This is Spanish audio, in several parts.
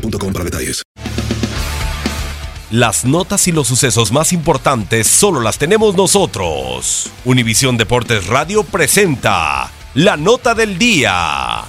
boostmobile.com para detalles. Las notas y los sucesos más importantes solo las tenemos nosotros. Univisión Deportes Radio presenta la nota del día.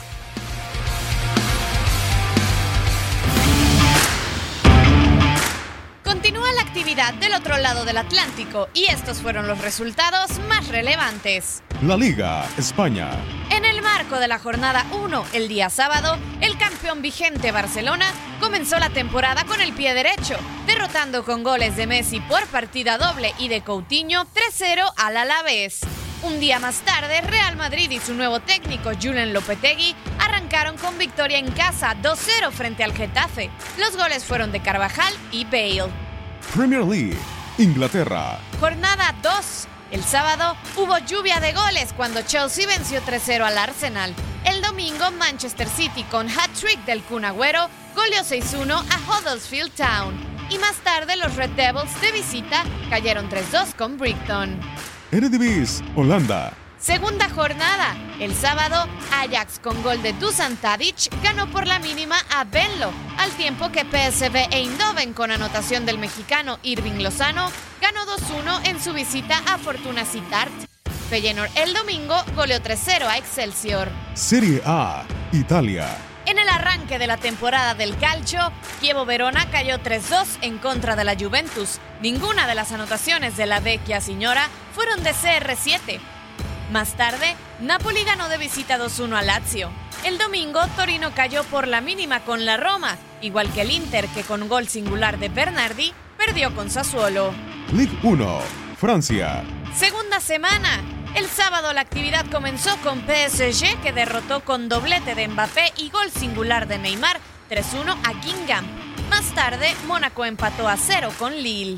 Continúa la actividad del otro lado del Atlántico y estos fueron los resultados más relevantes. La Liga España. En el marco de la jornada 1, el día sábado, el campeón vigente Barcelona comenzó la temporada con el pie derecho, derrotando con goles de Messi por partida doble y de Coutinho 3-0 al Alavés. Un día más tarde, Real Madrid y su nuevo técnico Julen Lopetegui arrancaron con victoria en casa 2-0 frente al Getafe. Los goles fueron de Carvajal y Bale. Premier League, Inglaterra. Jornada 2. El sábado hubo lluvia de goles cuando Chelsea venció 3-0 al Arsenal. El domingo Manchester City con hat-trick del Kun Agüero goleó 6-1 a Huddersfield Town. Y más tarde los Red Devils de visita cayeron 3-2 con Brighton. Eredivisie, Holanda. Segunda jornada. El sábado, Ajax con gol de Dusan Tadic ganó por la mínima a Venlo, al tiempo que PSV Eindhoven con anotación del mexicano Irving Lozano ganó 2-1 en su visita a Fortuna Sittard. Feyenoord el domingo goleó 3-0 a Excelsior. Serie A, Italia. En el arranque de la temporada del calcio, Chievo Verona cayó 3-2 en contra de la Juventus. Ninguna de las anotaciones de la Vecchia Signora fueron de CR7. Más tarde, Napoli ganó de visita 2-1 a Lazio. El domingo, Torino cayó por la mínima con la Roma, igual que el Inter, que con gol singular de Bernardi perdió con Sassuolo. Ligue 1, Francia. Segunda semana. El sábado la actividad comenzó con PSG, que derrotó con doblete de Mbappé y gol singular de Neymar 3-1 a Gingham. Más tarde, Mónaco empató a 0 con Lille.